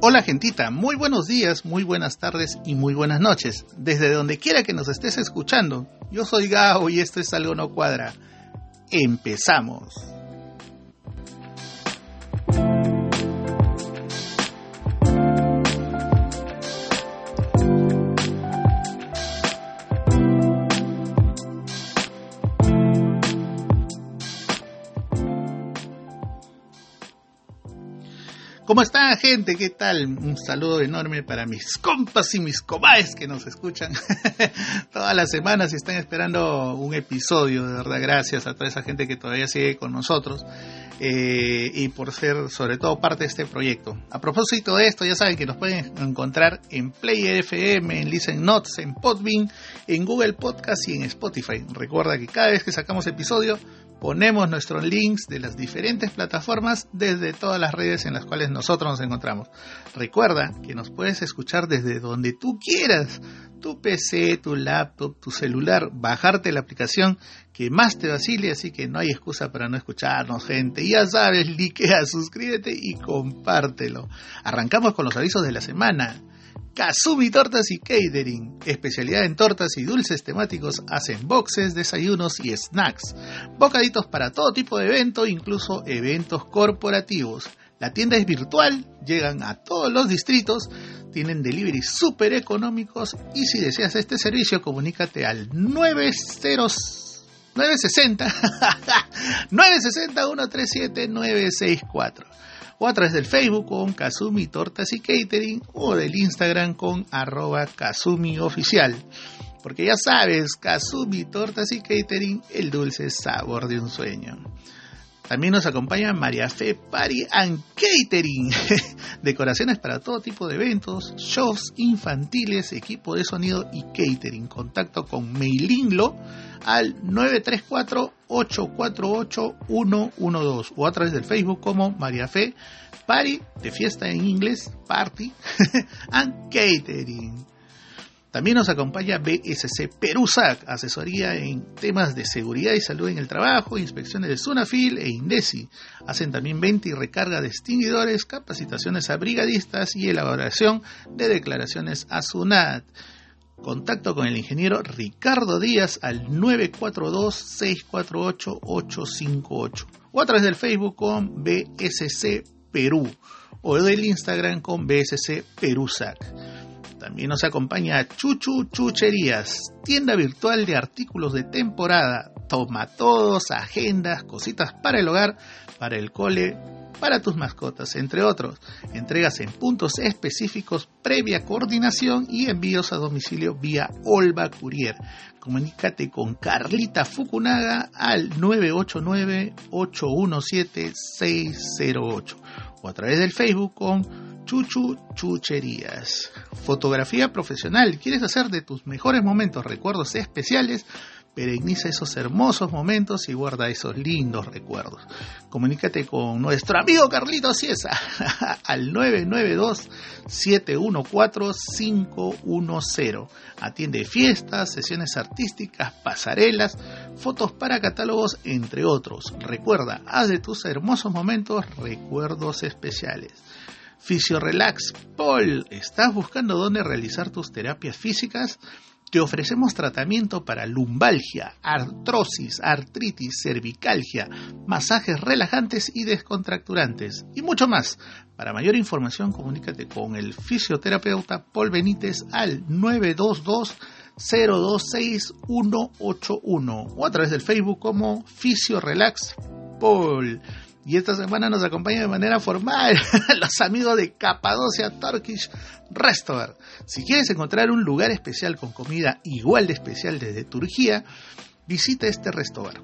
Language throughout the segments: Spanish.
Hola gentita, muy buenos días, muy buenas tardes y muy buenas noches. Desde donde quiera que nos estés escuchando, yo soy Gao y esto es Algo No Cuadra. Empezamos. ¿Cómo está gente? ¿Qué tal? Un saludo enorme para mis compas y mis comaes que nos escuchan todas las semanas y están esperando un episodio. De verdad, gracias a toda esa gente que todavía sigue con nosotros eh, y por ser sobre todo parte de este proyecto. A propósito de esto, ya saben que nos pueden encontrar en Player FM, en Listen Notes, en Podbean, en Google Podcast y en Spotify. Recuerda que cada vez que sacamos episodio ponemos nuestros links de las diferentes plataformas desde todas las redes en las cuales nosotros nos encontramos. Recuerda que nos puedes escuchar desde donde tú quieras, tu PC, tu laptop, tu celular, bajarte la aplicación que más te vacile, así que no hay excusa para no escucharnos, gente. Ya sabes, likea, suscríbete y compártelo. Arrancamos con los avisos de la semana. Kazumi Tortas y Catering, especialidad en tortas y dulces temáticos, hacen boxes, desayunos y snacks, bocaditos para todo tipo de evento, incluso eventos corporativos. La tienda es virtual, llegan a todos los distritos, tienen deliveries súper económicos y si deseas este servicio comunícate al 90 960 960 137 964 o a través del Facebook con Kazumi Tortas y Catering o del Instagram con arroba Kazumi Oficial. Porque ya sabes, Kazumi Tortas y Catering, el dulce sabor de un sueño. También nos acompaña María Fe Party and Catering. Decoraciones para todo tipo de eventos, shows infantiles, equipo de sonido y catering. Contacto con Meilinlo al 934-848-112 o a través del Facebook como María Fe Party de fiesta en inglés, Party and Catering. También nos acompaña BSC Perusac, asesoría en temas de seguridad y salud en el trabajo, inspecciones de Sunafil e Indesi. Hacen también venta y recarga de extinguidores, capacitaciones a brigadistas y elaboración de declaraciones a SUNAT. Contacto con el ingeniero Ricardo Díaz al 942-648-858 o a través del Facebook con BSC Perú o del Instagram con BSC Perusac. También nos acompaña Chuchu Chucherías, tienda virtual de artículos de temporada, tomatodos, agendas, cositas para el hogar, para el cole, para tus mascotas, entre otros. Entregas en puntos específicos previa coordinación y envíos a domicilio vía Olva Courier. Comunícate con Carlita Fukunaga al 989-817-608 o a través del Facebook con Chuchu Chucherías. Fotografía profesional. ¿Quieres hacer de tus mejores momentos recuerdos especiales? Pereniza esos hermosos momentos y guarda esos lindos recuerdos. Comunícate con nuestro amigo Carlito Ciesa al 992-714-510. Atiende fiestas, sesiones artísticas, pasarelas, fotos para catálogos, entre otros. Recuerda, haz de tus hermosos momentos recuerdos especiales. Relax Paul, ¿estás buscando dónde realizar tus terapias físicas? Te ofrecemos tratamiento para lumbalgia, artrosis, artritis, cervicalgia, masajes relajantes y descontracturantes y mucho más. Para mayor información, comunícate con el fisioterapeuta Paul Benítez al 922 026 181 o a través del Facebook como Relax Paul. Y esta semana nos acompaña de manera formal los amigos de Capadocia Turkish Restaurant. Si quieres encontrar un lugar especial con comida igual de especial desde Turquía, visita este restaurante.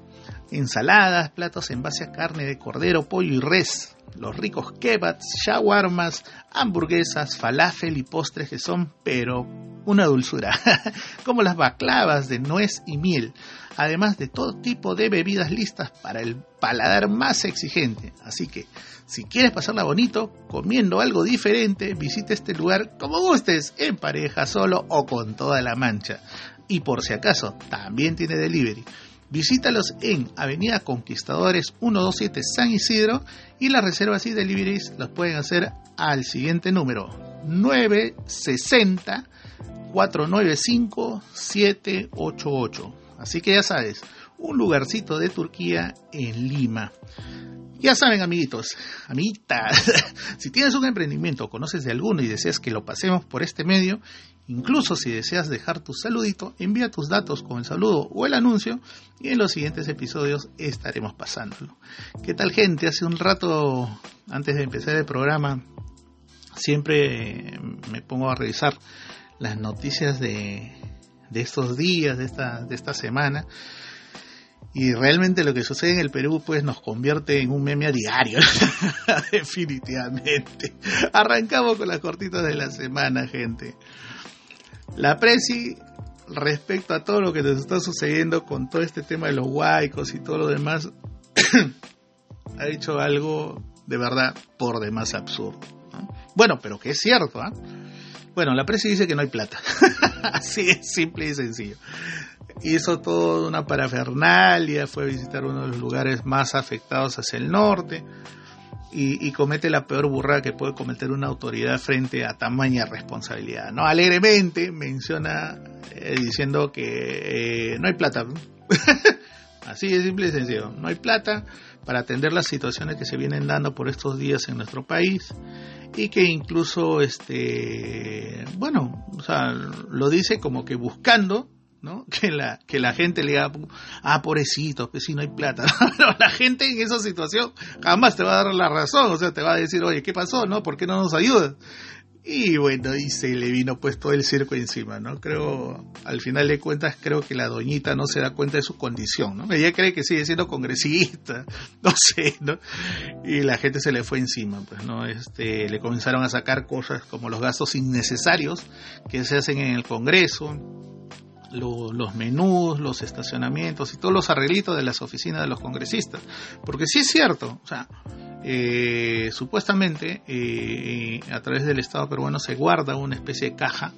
Ensaladas, platos en base a carne de cordero, pollo y res, los ricos kebabs, shawarmas, hamburguesas, falafel y postres que son, pero una dulzura, como las baklavas de nuez y miel además de todo tipo de bebidas listas para el paladar más exigente. Así que, si quieres pasarla bonito, comiendo algo diferente, visita este lugar como gustes, en pareja, solo o con toda la mancha. Y por si acaso, también tiene delivery. Visítalos en Avenida Conquistadores 127 San Isidro y las reservas y deliveries las pueden hacer al siguiente número 960 495 788. Así que ya sabes, un lugarcito de Turquía en Lima. Ya saben, amiguitos, amiguitas, si tienes un emprendimiento, conoces de alguno y deseas que lo pasemos por este medio, incluso si deseas dejar tu saludito, envía tus datos con el saludo o el anuncio y en los siguientes episodios estaremos pasándolo. ¿Qué tal, gente? Hace un rato, antes de empezar el programa, siempre me pongo a revisar las noticias de, estos días, de esta, de esta semana y realmente lo que sucede en el Perú pues nos convierte en un meme a diario, definitivamente. Arrancamos con las cortitas de la semana, gente. La Presi, respecto a todo lo que nos está sucediendo con todo este tema de los huaicos y todo lo demás, ha dicho algo de verdad por demás absurdo. Bueno, pero que es cierto, ¿ah? Bueno, la Presi dice que no hay plata. Así es, simple y sencillo hizo toda una parafernalia, fue a visitar uno de los lugares más afectados hacia el norte y, comete la peor burrada que puede cometer una autoridad frente a tamaña responsabilidad. ¿no? Alegremente menciona eh, diciendo que eh, no hay plata. Así de simple y sencillo. No hay plata para atender las situaciones que se vienen dando por estos días en nuestro país y que incluso este bueno o sea lo dice como que buscando Que la, que la gente le diga, ah, pobrecito, pues si no hay plata. Pero la gente en esa situación jamás te va a dar la razón, o sea, te va a decir, oye, ¿qué pasó, no? ¿Por qué no nos ayudas? Y bueno, y se le vino pues todo el circo encima, ¿no? Creo, al final de cuentas, creo que la doñita no se da cuenta de su condición, ¿no? Ella cree que sigue siendo congresista, no sé, ¿no? Y la gente se le fue encima, pues, ¿no? Este, le comenzaron a sacar cosas como los gastos innecesarios que se hacen en el Congreso, los menús, los estacionamientos y todos los arreglitos de las oficinas de los congresistas. Porque sí es cierto, o sea, eh, supuestamente eh, a través del Estado peruano se guarda una especie de caja,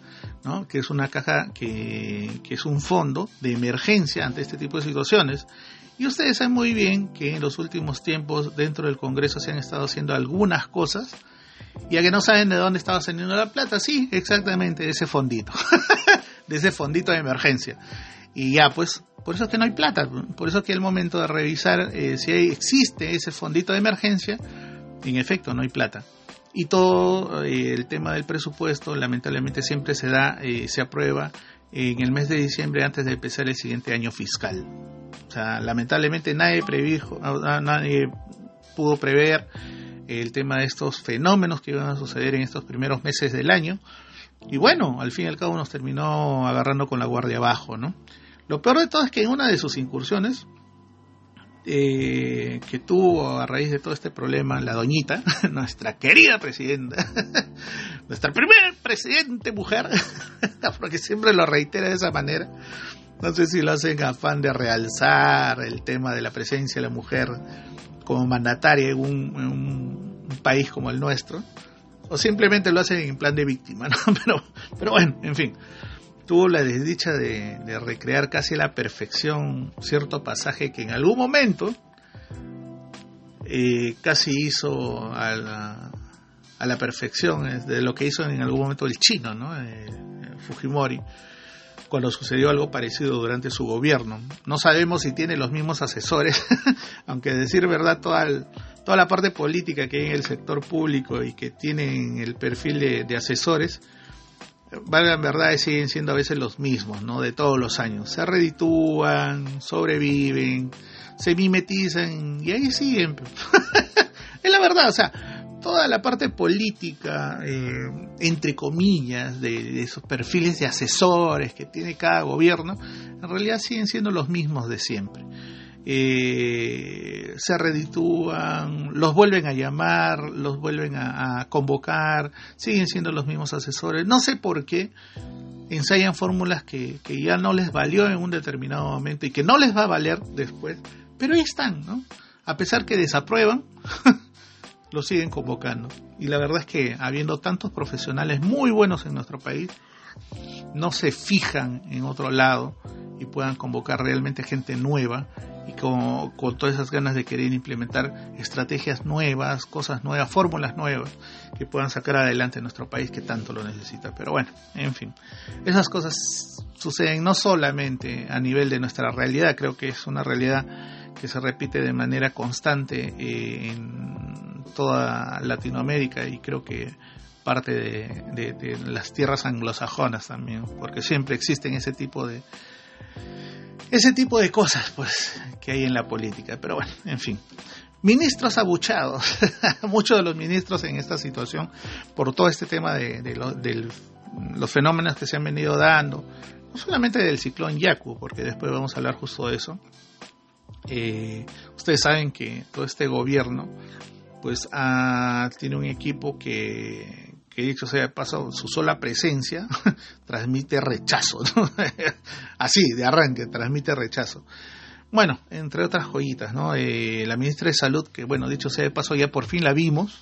¿no? que es una caja que, que es un fondo de emergencia ante este tipo de situaciones. Y ustedes saben muy bien que en los últimos tiempos dentro del Congreso se han estado haciendo algunas cosas y a que no saben de dónde estaba saliendo la plata, sí, exactamente, ese fondito. de ese fondito de emergencia. Y ya, pues, por eso es que no hay plata, por eso es que el momento de revisar eh, si existe ese fondito de emergencia, en efecto, no hay plata. Y todo eh, el tema del presupuesto, lamentablemente, siempre se da, eh, se aprueba en el mes de diciembre antes de empezar el siguiente año fiscal. O sea, lamentablemente nadie previjo, nadie pudo prever el tema de estos fenómenos que iban a suceder en estos primeros meses del año y bueno, al fin y al cabo nos terminó agarrando con la guardia abajo, ¿no? Lo peor de todo es que en una de sus incursiones, eh, que tuvo a raíz de todo este problema, la doñita, nuestra querida presidenta, nuestra primera presidente mujer, porque siempre lo reitera de esa manera, no sé si lo hacen afán de realzar el tema de la presencia de la mujer como mandataria en un país como el nuestro, o simplemente lo hacen en plan de víctima, ¿no? Pero, pero bueno, en fin, tuvo la desdicha de, recrear casi a la perfección cierto pasaje que en algún momento eh, casi hizo a la, perfección de lo que hizo en algún momento el chino, ¿no? Eh, Fujimori cuando sucedió algo parecido durante su gobierno. No sabemos si tiene los mismos asesores, aunque decir verdad, toda, toda la parte política que hay en el sector público y que tienen el perfil de, asesores, valga en verdad, siguen siendo a veces los mismos, ¿no? De todos los años. Se reditúan, sobreviven, se mimetizan y ahí siguen. es la verdad, o sea, toda la parte política, eh, entre comillas, de, esos perfiles de asesores que tiene cada gobierno, en realidad siguen siendo los mismos de siempre. Eh, se reditúan, los vuelven a llamar, los vuelven a, convocar, siguen siendo los mismos asesores. No sé por qué ensayan fórmulas que, que, ya no les valió en un determinado momento y que no les va a valer después, pero ahí están, ¿no? A pesar que desaprueban, lo siguen convocando. Y la verdad es que habiendo tantos profesionales muy buenos en nuestro país, no se fijan en otro lado y puedan convocar realmente gente nueva y con, con, todas esas ganas de querer implementar estrategias nuevas, cosas nuevas, fórmulas nuevas que puedan sacar adelante nuestro país que tanto lo necesita. Pero bueno, en fin, esas cosas suceden no solamente a nivel de nuestra realidad, creo que es una realidad que se repite de manera constante eh, en toda Latinoamérica y creo que parte de, de, las tierras anglosajonas también, porque siempre existen ese tipo de ese tipo de cosas pues que hay en la política. Pero bueno, en fin. Ministros abuchados, muchos de los ministros en esta situación, por todo este tema de, los fenómenos que se han venido dando, no solamente del ciclón Yaku, porque después vamos a hablar justo de eso. Eh, ustedes saben que todo este gobierno pues ah, tiene un equipo que, que dicho sea de paso, su sola presencia transmite rechazo, así, de arranque, transmite rechazo. Bueno, entre otras joyitas, ¿no? Eh, la ministra de Salud, que bueno, dicho sea de paso, ya por fin la vimos,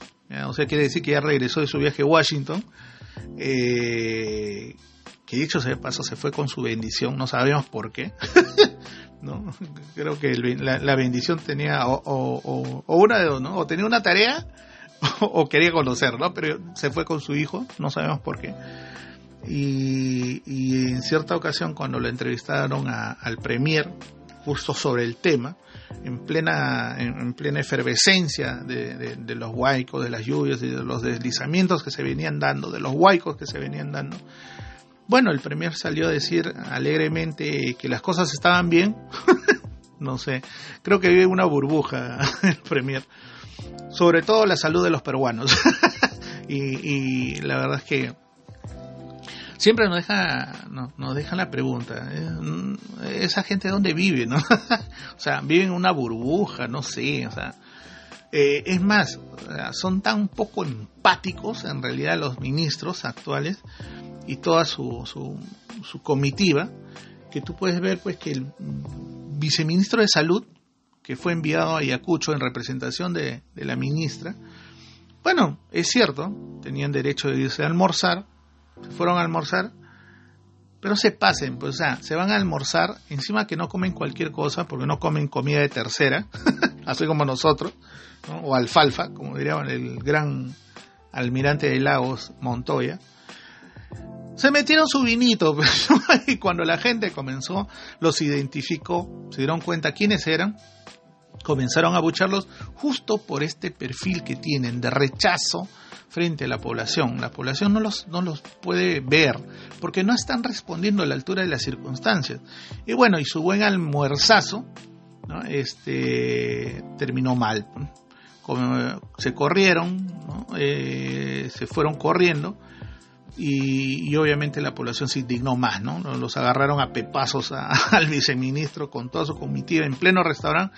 o sea, quiere decir que ya regresó de su viaje a Washington, eh, que dicho sea de paso, se fue con su bendición, no sabemos por qué, ¿no? Creo que la, bendición tenía o, o, una de dos, ¿no? O tenía una tarea o quería conocerlo, pero se fue con su hijo, no sabemos por qué. Y, en cierta ocasión cuando lo entrevistaron al premier justo sobre el tema, en plena, en, plena efervescencia de, los huaicos, de las lluvias y de los deslizamientos que se venían dando, de los huaicos que se venían dando, bueno, el premier salió a decir alegremente que las cosas estaban bien. no sé, creo que vive una burbuja el premier sobre todo la salud de los peruanos. y, la verdad es que siempre nos deja, nos la pregunta, ¿eh? esa gente dónde vive, ¿no? o sea, viven en una burbuja, no sé, o sea, eh, es más, son tan poco empáticos en realidad los ministros actuales y toda su, su, su comitiva que tú puedes ver pues que el viceministro de salud que fue enviado a Ayacucho en representación de, la ministra. Bueno, es cierto, tenían derecho de irse a almorzar, se fueron a almorzar, pero se pasen, pues o sea, se van a almorzar, encima que no comen cualquier cosa, porque no comen comida de tercera, así como nosotros, o alfalfa, como diría el gran almirante de Lagos, Montoya. Se metieron su vinito, y cuando la gente comenzó, los identificó, se dieron cuenta quiénes eran, comenzaron a bucharlos justo por este perfil que tienen de rechazo frente a la población. La población no los, no los puede ver porque no están respondiendo a la altura de las circunstancias. Y bueno, y su buen almuerzazo este, terminó mal. se corrieron, eh, se fueron corriendo y, obviamente la población se indignó más, ¿no? Los agarraron a pepazos al viceministro con toda su comitiva en pleno restaurante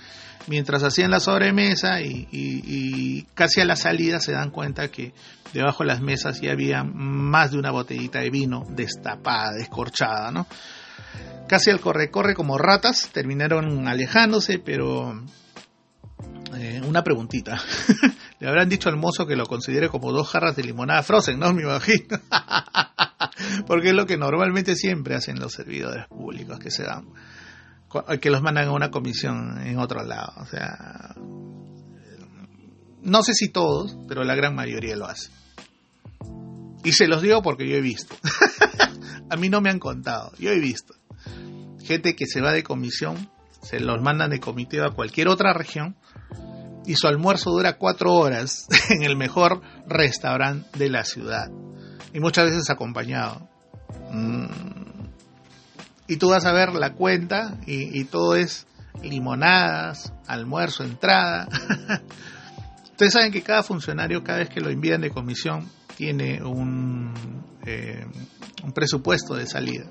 mientras hacían la sobremesa y, casi a la salida se dan cuenta que debajo de las mesas ya había más de una botellita de vino destapada, descorchada, ¿no? Casi al corre-corre como ratas, terminaron alejándose, pero eh, una preguntita. Le habrán dicho al mozo que lo considere como dos jarras de limonada frozen, ¿no? Me imagino. Porque es lo que normalmente siempre hacen los servidores públicos que se dan que los mandan a una comisión en otro lado. O sea, no sé si todos, pero la gran mayoría lo hace. Y se los digo porque yo he visto. a mí no me han contado, yo he visto. Gente que se va de comisión, se los mandan de comitiva a cualquier otra región y su almuerzo dura cuatro horas en el mejor restaurante de la ciudad. Y muchas veces acompañado. Mm y tú vas a ver la cuenta y, todo es limonadas, almuerzo, entrada. Ustedes saben que cada funcionario, cada vez que lo envían de comisión, tiene un, eh, presupuesto de salida.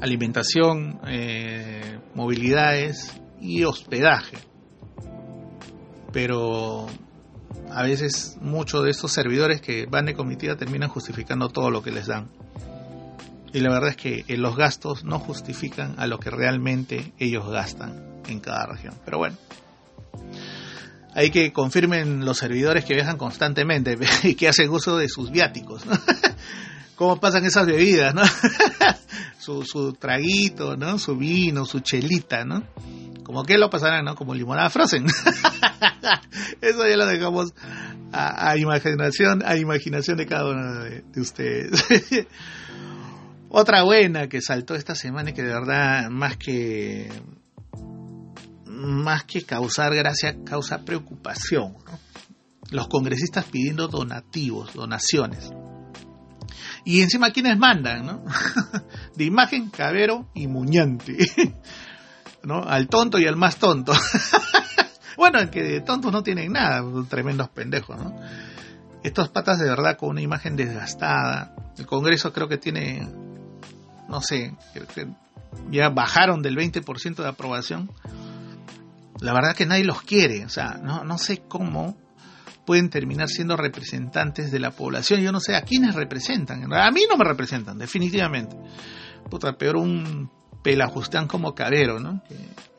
Alimentación, eh, movilidades y hospedaje. Pero a veces muchos de estos servidores que van de comitiva terminan justificando todo lo que les dan. Y la verdad es que eh, los gastos no justifican a lo que realmente ellos gastan en cada región. Pero bueno, hay que confirmen los servidores que viajan constantemente y que hacen uso de sus viáticos. ¿no? ¿Cómo pasan esas bebidas? ¿no? su, su traguito, ¿no? Su vino, su chelita, ¿no? Como que lo pasarán, ¿no? Como limonada frozen. Eso ya lo dejamos a, imaginación, a imaginación de cada uno de, ustedes. Otra buena que saltó esta semana y que de verdad más que más que causar gracia causa preocupación. Los congresistas pidiendo donativos, donaciones. Y encima quienes mandan, ¿no? de imagen, Cabero y Muñante. ¿No? Al tonto y al más tonto. bueno, que tontos no tienen nada, tremendos pendejos, ¿no? Estos patas de verdad con una imagen desgastada. El Congreso creo que tiene, no sé, ya bajaron del 20% de aprobación. La verdad que nadie los quiere, o sea, no, no sé cómo pueden terminar siendo representantes de la población. Yo no sé a quiénes representan. A mí no me representan, definitivamente. Puta, peor un pelajustán como Cabero, ¿no?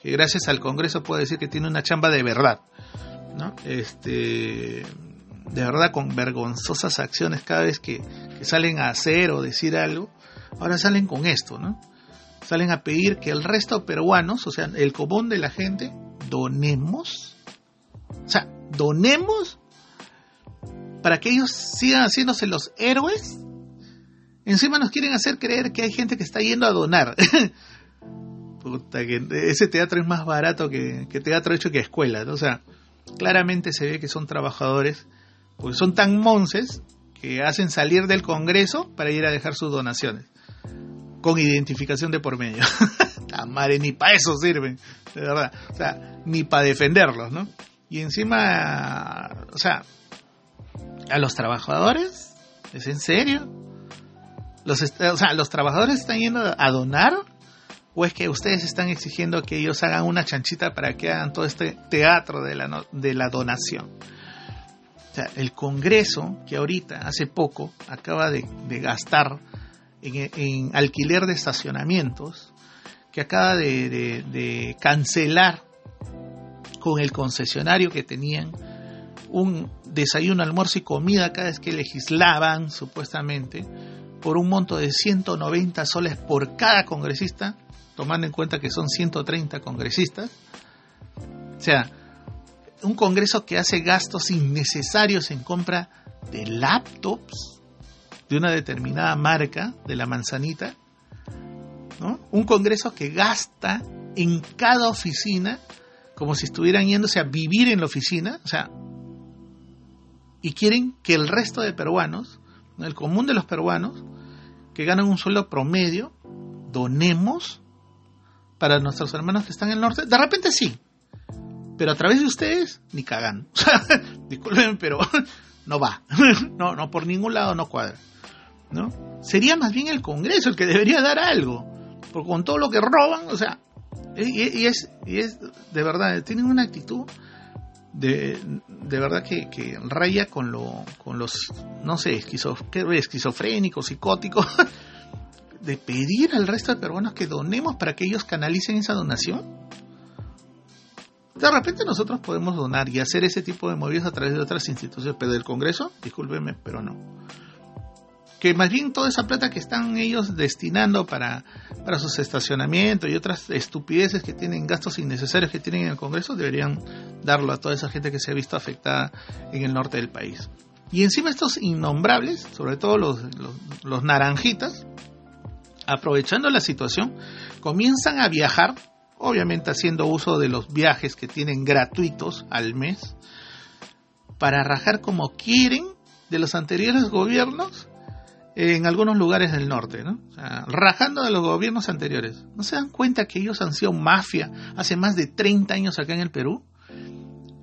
Que, gracias al Congreso puede decir que tiene una chamba de verdad, ¿no? Este, de verdad con vergonzosas acciones cada vez que, que salen a hacer o decir algo, ahora salen con esto, ¿no? Salen a pedir que el resto de peruanos, o sea, el común de la gente, donemos, o sea, donemos para que ellos sigan haciéndose los héroes, encima nos quieren hacer creer que hay gente que está yendo a donar. Puta, que ese teatro es más barato que, teatro hecho que escuela, O sea, claramente se ve que son trabajadores, porque son tan monces que hacen salir del Congreso para ir a dejar sus donaciones, con identificación de por medio. madre, ni para eso sirven, de verdad. O sea, ni para defenderlos, ¿no? Y encima, o sea, a los trabajadores? ¿Es en serio? ¿Los, o sea, ¿los trabajadores están yendo a donar? ¿O es que ustedes están exigiendo que ellos hagan una chanchita para que hagan todo este teatro de la, de la donación? O sea, el Congreso, que ahorita, hace poco, acaba de, gastar en, alquiler de estacionamientos, que acaba de, de cancelar con el concesionario que tenían un desayuno, almuerzo y comida cada vez que legislaban, supuestamente, por un monto de 190 soles por cada congresista, tomando en cuenta que son 130 congresistas. O sea, un congreso que hace gastos innecesarios en compra de laptops de una determinada marca, de la manzanita, ¿no? Un congreso que gasta en cada oficina como si estuvieran yéndose a vivir en la oficina, o sea, y quieren que el resto de peruanos, el común de los peruanos, que ganan un sueldo promedio, donemos para nuestros hermanos que están en el norte. De repente sí, pero a través de ustedes, ni cagan. Disculpen, pero no va. no, no, por ningún lado no cuadra. ¿no? Sería más bien el Congreso el que debería dar algo. Porque con todo lo que roban, o sea, y, es, y es de verdad, tienen una actitud de, de verdad que, que, raya con, lo, con los, no sé, esquizofrénicos, psicóticos, de pedir al resto de peruanos que donemos para que ellos canalicen esa donación. De repente nosotros podemos donar y hacer ese tipo de movidas a través de otras instituciones, pero del Congreso, discúlpeme, pero no que más bien toda esa plata que están ellos destinando para, para sus estacionamientos y otras estupideces que tienen, gastos innecesarios que tienen en el Congreso, deberían darlo a toda esa gente que se ha visto afectada en el norte del país. Y encima estos innombrables, sobre todo los, los naranjitas, aprovechando la situación, comienzan a viajar, obviamente haciendo uso de los viajes que tienen gratuitos al mes, para rajar como quieren de los anteriores gobiernos en algunos lugares del norte, ¿no? rajando de los gobiernos anteriores. ¿No se dan cuenta que ellos han sido mafia hace más de 30 años acá en el Perú?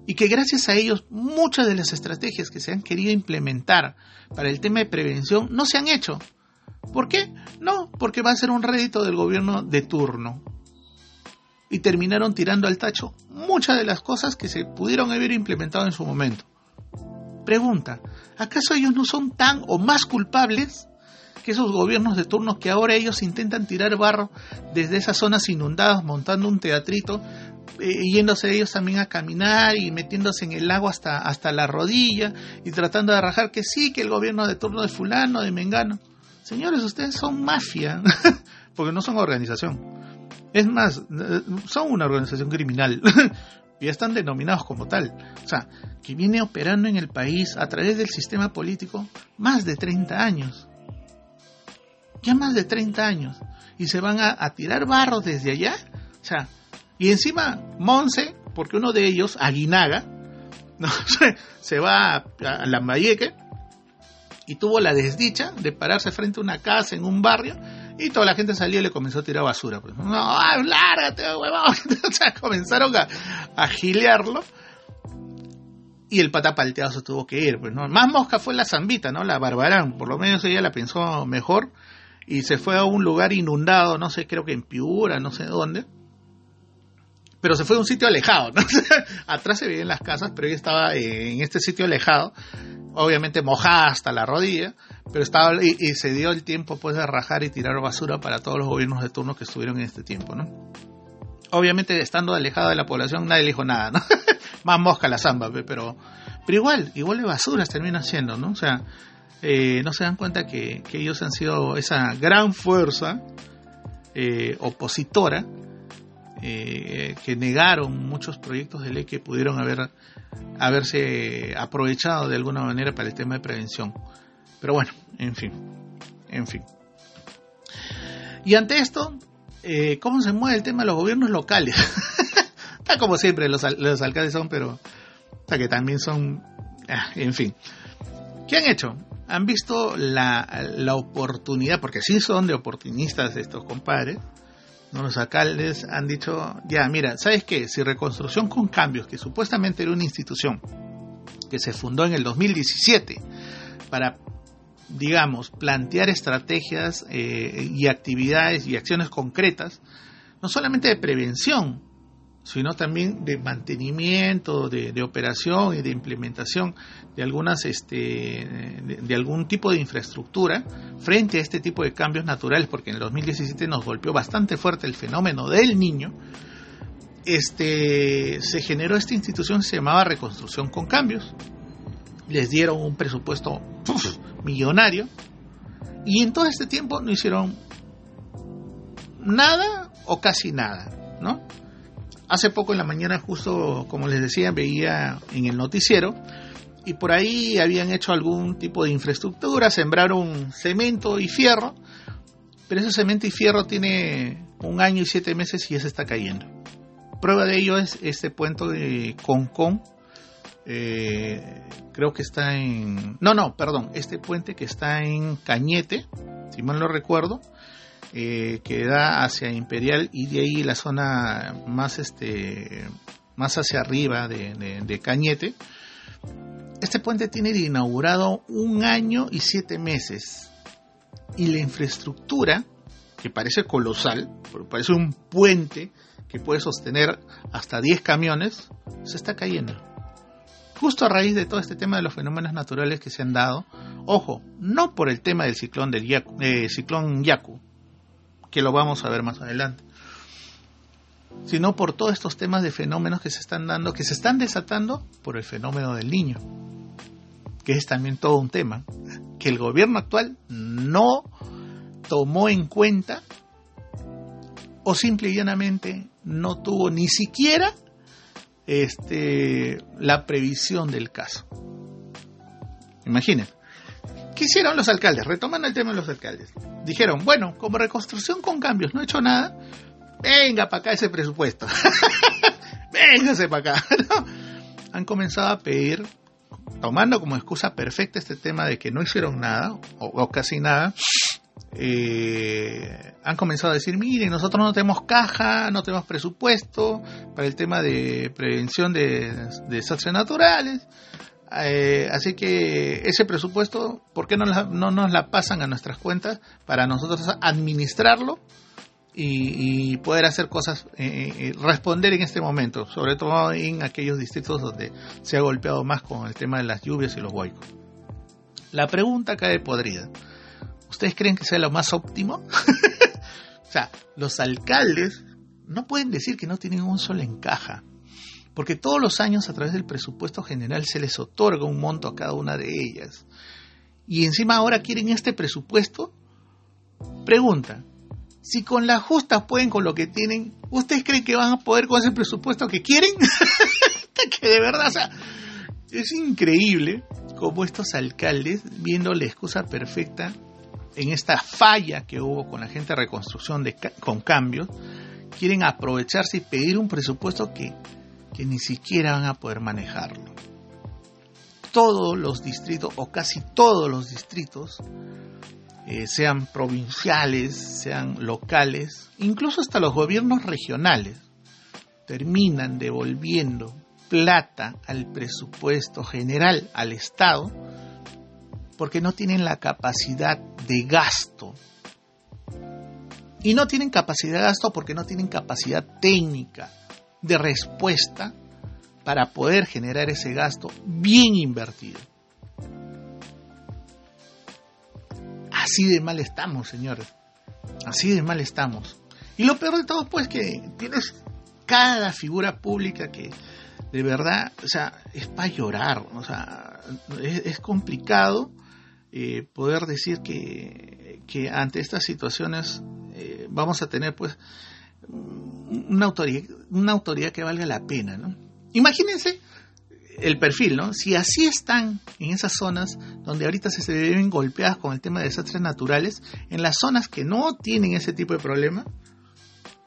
Y que gracias a ellos muchas de las estrategias que se han querido implementar para el tema de prevención no se han hecho. ¿Por qué? No, porque va a ser un rédito del gobierno de turno. Y terminaron tirando al tacho muchas de las cosas que se pudieron haber implementado en su momento. Pregunta, ¿acaso ellos no son tan o más culpables que esos gobiernos de turno que ahora ellos intentan tirar barro desde esas zonas inundadas, montando un teatrito, eh, yéndose ellos también a caminar y metiéndose en el lago hasta, hasta la rodilla y tratando de rajar que sí, que el gobierno de turno de fulano, de Mengano. Señores, ustedes son mafia. porque no son organización. Es más, eh, son una organización criminal. y están denominados como tal. O sea, que viene operando en el país a través del sistema político más de 30 años. Ya más de 30 años. Y se van a, tirar barros desde allá. O sea, y encima Monse, porque uno de ellos, Aguinaga, se va a, a Lambayeque y tuvo la desdicha de pararse frente a una casa en un barrio y toda la gente salió y le comenzó a tirar basura. Pues. No, lárgate, huevón. o sea, comenzaron a, a gilearlo. Y el pata palteado se tuvo que ir. Pues, ¿no? Más mosca fue la zambita, ¿no? La barbarán. Por lo menos ella la pensó mejor. Y se fue a un lugar inundado, no sé, creo que en Piura, no sé dónde. Pero se fue a un sitio alejado. Atrás se veían las casas, pero ella estaba en este sitio alejado obviamente mojada hasta la rodilla, pero estaba y, se dio el tiempo pues de rajar y tirar basura para todos los gobiernos de turno que estuvieron en este tiempo, ¿no? Obviamente estando alejada de la población nadie le dijo nada, ¿no? Más mosca la zamba, pero pero igual, igual de basuras terminan siendo, ¿no? O sea, eh, no se dan cuenta que, ellos han sido esa gran fuerza eh, opositora eh, que negaron muchos proyectos de ley que pudieron haber haberse aprovechado de alguna manera para el tema de prevención. Pero bueno, en fin, en fin. Y ante esto, eh, ¿cómo se mueve el tema de los gobiernos locales? Está como siempre, los, los, alcaldes son, pero hasta que también son, ah, en fin. ¿Qué han hecho? Han visto la, la oportunidad, porque sí son de oportunistas estos compadres, los alcaldes han dicho, ya, mira, ¿sabes qué? Si Reconstrucción con Cambios, que supuestamente era una institución que se fundó en el 2017 para, digamos, plantear estrategias eh, y actividades y acciones concretas, no solamente de prevención, sino también de mantenimiento, de, operación y de implementación de algunas, este, de, algún tipo de infraestructura frente a este tipo de cambios naturales, porque en el 2017 nos golpeó bastante fuerte el fenómeno del niño. Este, se generó esta institución, se llamaba Reconstrucción con Cambios. Les dieron un presupuesto millonario y en todo este tiempo no hicieron nada o casi nada, ¿no? Hace poco en la mañana, justo como les decía, veía en el noticiero y por ahí habían hecho algún tipo de infraestructura, sembraron cemento y fierro, pero ese cemento y fierro tiene un año y siete meses y ya se está cayendo. Prueba de ello es este puente de Concón, eh, creo que está en... No, no, perdón, este puente que está en Cañete, si mal no recuerdo, eh, que da hacia Imperial y de ahí la zona más este más hacia arriba de, Cañete. Este puente tiene inaugurado un año y siete meses y la infraestructura que parece colosal, parece un puente que puede sostener hasta 10 camiones, se está cayendo. Justo a raíz de todo este tema de los fenómenos naturales que se han dado, ojo, no por el tema del ciclón del eh, ciclón Yaku, que lo vamos a ver más adelante, sino por todos estos temas de fenómenos que se están dando, que se están desatando por el fenómeno del niño, que es también todo un tema, que el gobierno actual no tomó en cuenta o simple y llanamente no tuvo ni siquiera este, la previsión del caso. Imaginen, ¿qué hicieron los alcaldes? Retomando el tema de los alcaldes dijeron, bueno, como reconstrucción con cambios no he hecho nada, venga para acá ese presupuesto. Véngase para acá. Han comenzado a pedir, tomando como excusa perfecta este tema de que no hicieron nada, o, casi nada, eh, han comenzado a decir, mire, nosotros no tenemos caja, no tenemos presupuesto para el tema de prevención de desastres naturales, eh, así que ese presupuesto, ¿por qué no, no, nos la pasan a nuestras cuentas para nosotros administrarlo y, poder hacer cosas, eh, eh, responder en este momento, sobre todo en aquellos distritos donde se ha golpeado más con el tema de las lluvias y los huaicos? La pregunta cae podrida. ¿Ustedes creen que sea lo más óptimo? o sea, los alcaldes no pueden decir que no tienen un solo encaja porque todos los años a través del presupuesto general se les otorga un monto a cada una de ellas. Y encima ahora quieren este presupuesto. Pregunta, Si con las justas pueden con lo que tienen, ¿ustedes creen que van a poder con ese presupuesto que quieren? que de verdad, o sea, es increíble cómo estos alcaldes, viendo la excusa perfecta en esta falla que hubo con la gente de reconstrucción de, con cambios, quieren aprovecharse y pedir un presupuesto que, que ni siquiera van a poder manejarlo. Todos los distritos, o casi todos los distritos, eh, sean provinciales, sean locales, incluso hasta los gobiernos regionales, terminan devolviendo plata al presupuesto general, al Estado, porque no tienen la capacidad de gasto. Y no tienen capacidad de gasto porque no tienen capacidad técnica de respuesta para poder generar ese gasto bien invertido. Así de mal estamos, señores. Así de mal estamos. Y lo peor de todo, pues, que tienes cada figura pública que de verdad, o sea, es para llorar. O sea, es, complicado eh, poder decir que, que, ante estas situaciones eh, vamos a tener, pues, una autoridad, una autoridad que valga la pena, ¿no? Imagínense el perfil, ¿no? Si así están en esas zonas donde ahorita se ven golpeadas con el tema de desastres naturales, en las zonas que no tienen ese tipo de problema,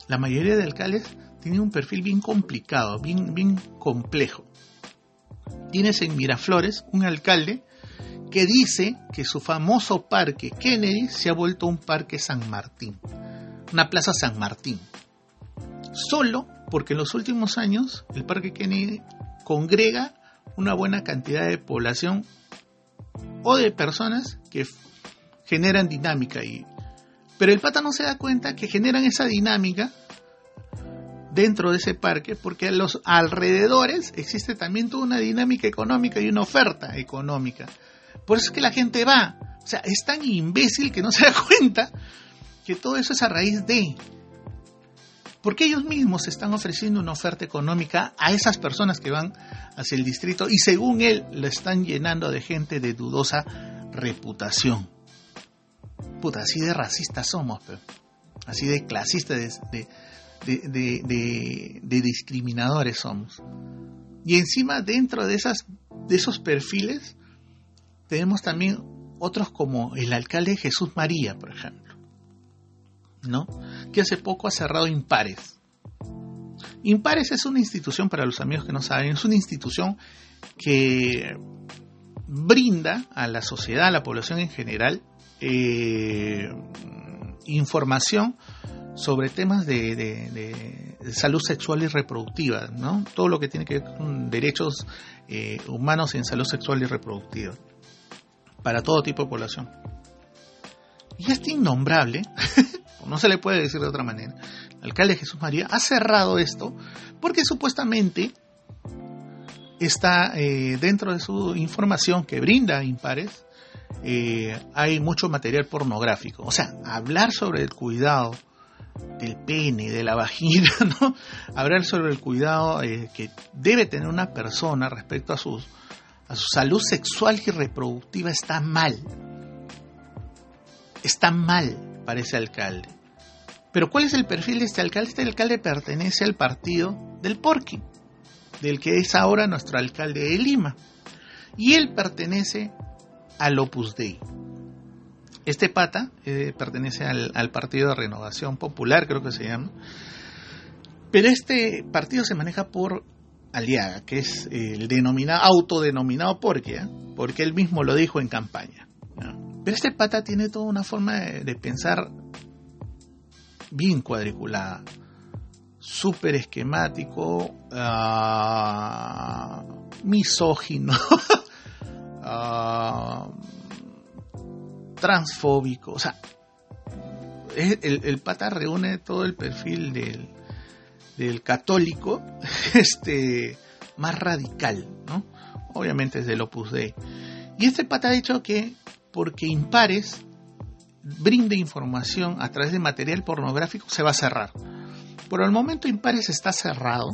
la mayoría de alcaldes tienen un perfil bien complicado, bien, bien complejo. Tienes en Miraflores un alcalde que dice que su famoso parque Kennedy se ha vuelto un parque San Martín, una plaza San Martín. Solo porque en los últimos años el parque Kennedy congrega una buena cantidad de población o de personas que generan dinámica ahí. Pero el pata no se da cuenta que generan esa dinámica dentro de ese parque porque a los alrededores existe también toda una dinámica económica y una oferta económica. Por eso es que la gente va. O sea, es tan imbécil que no se da cuenta que todo eso es a raíz de porque ellos mismos están ofreciendo una oferta económica a esas personas que van hacia el distrito y según él lo están llenando de gente de dudosa reputación. Puta, así de racistas somos, así de clasistas, de, discriminadores somos. Y encima dentro de esos perfiles tenemos también otros como el alcalde Jesús María, por ejemplo ¿no? Que hace poco ha cerrado Impares. Impares es una institución, para los amigos que no saben, es una institución que brinda a la sociedad, a la población en general, eh, información sobre temas de, salud sexual y reproductiva, ¿no? Todo lo que tiene que ver con derechos eh, humanos en salud sexual y reproductiva, para todo tipo de población. Y este innombrable no se le puede decir de otra manera, el alcalde Jesús María ha cerrado esto porque supuestamente está eh, dentro de su información que brinda Impares, eh, hay mucho material pornográfico. O sea, hablar sobre el cuidado del pene, de la vagina, ¿no? Hablar sobre el cuidado eh, que debe tener una persona respecto a, sus, a su salud sexual y reproductiva está mal. Está mal para ese alcalde. Pero ¿cuál es el perfil de este alcalde? Este alcalde pertenece al partido del Porqui, del que es ahora nuestro alcalde de Lima. Y él pertenece al Opus Dei. Este pata eh, pertenece al, Partido de Renovación Popular, creo que se llama. Pero este partido se maneja por Aliaga, que es el denominado, autodenominado Porqui, ¿eh? porque él mismo lo dijo en campaña. Pero este pata tiene toda una forma de, pensar bien cuadriculada, súper esquemático, uh, misógino, uh, transfóbico, o sea, el, pata reúne todo el perfil del, del católico este, más radical, ¿no? Obviamente es del Opus Dei. Y este pata ha dicho que porque Impares brinde información a través de material pornográfico se va a cerrar. Por el momento Impares está cerrado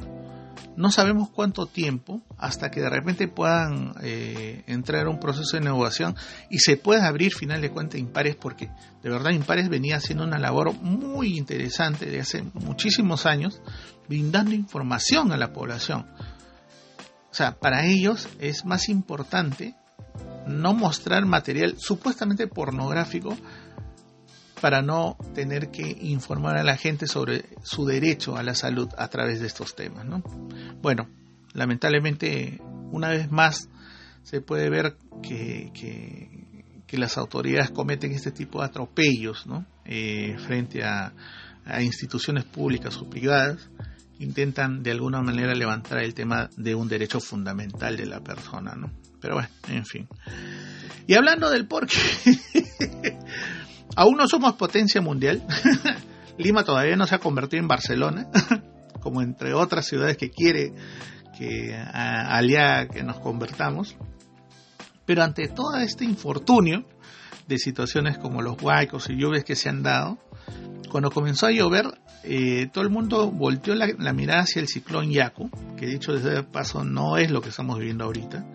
no sabemos cuánto tiempo hasta que de repente puedan eh, entrar a un proceso de negociación y se pueda abrir final de Impares porque de verdad Impares venía haciendo una labor muy interesante de hace muchísimos años brindando información a la población. O sea, para ellos es más importante no mostrar material supuestamente pornográfico para no tener que informar a la gente sobre su derecho a la salud a través de estos temas. ¿no? Bueno, lamentablemente, una vez más, se puede ver que, que, las autoridades cometen este tipo de atropellos ¿no? Eh, frente a, a instituciones públicas o privadas intentan de alguna manera levantar el tema de un derecho fundamental de la persona, ¿no? Pero bueno, en fin. Y hablando del por qué, aún no somos potencia mundial. Lima todavía no se ha convertido en Barcelona, como entre otras ciudades que quiere que a, que nos convertamos. Pero ante todo este infortunio de situaciones como los huaicos y lluvias que se han dado, cuando comenzó a llover, eh, todo el mundo volteó la, la, mirada hacia el ciclón Yaku, que dicho desde paso no es lo que estamos viviendo ahorita.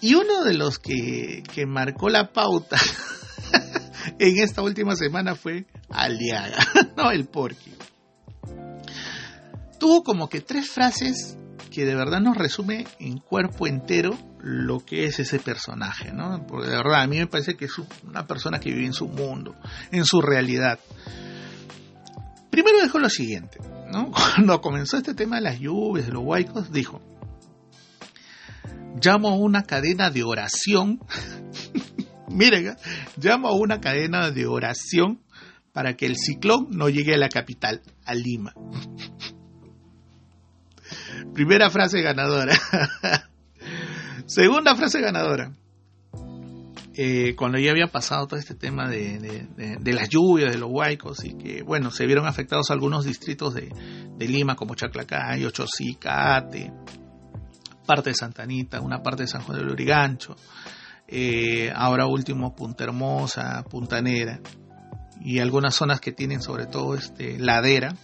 Y uno de los que, que marcó la pauta en esta última semana fue Aliaga, no el Porky. Tuvo como que tres frases que de verdad nos resume en cuerpo entero lo que es ese personaje, ¿no? Porque de verdad a mí me parece que es una persona que vive en su mundo, en su realidad. Primero dijo lo siguiente, ¿no? Cuando comenzó este tema de las lluvias, de los huaicos, dijo, llamo a una cadena de oración Miren, llamo a una cadena de oración para que el ciclón no llegue a la capital, a Lima. Primera frase ganadora. Segunda frase ganadora. Eh, cuando ya había pasado todo este tema de, las lluvias, de los huaicos, y que, bueno, se vieron afectados algunos distritos de, Lima, como Chaclacayo, Chosicate, parte de Santa Anita, una parte de San Juan del Urigancho, eh, ahora último Punta Hermosa, Punta Negra y algunas zonas que tienen sobre todo este, ladera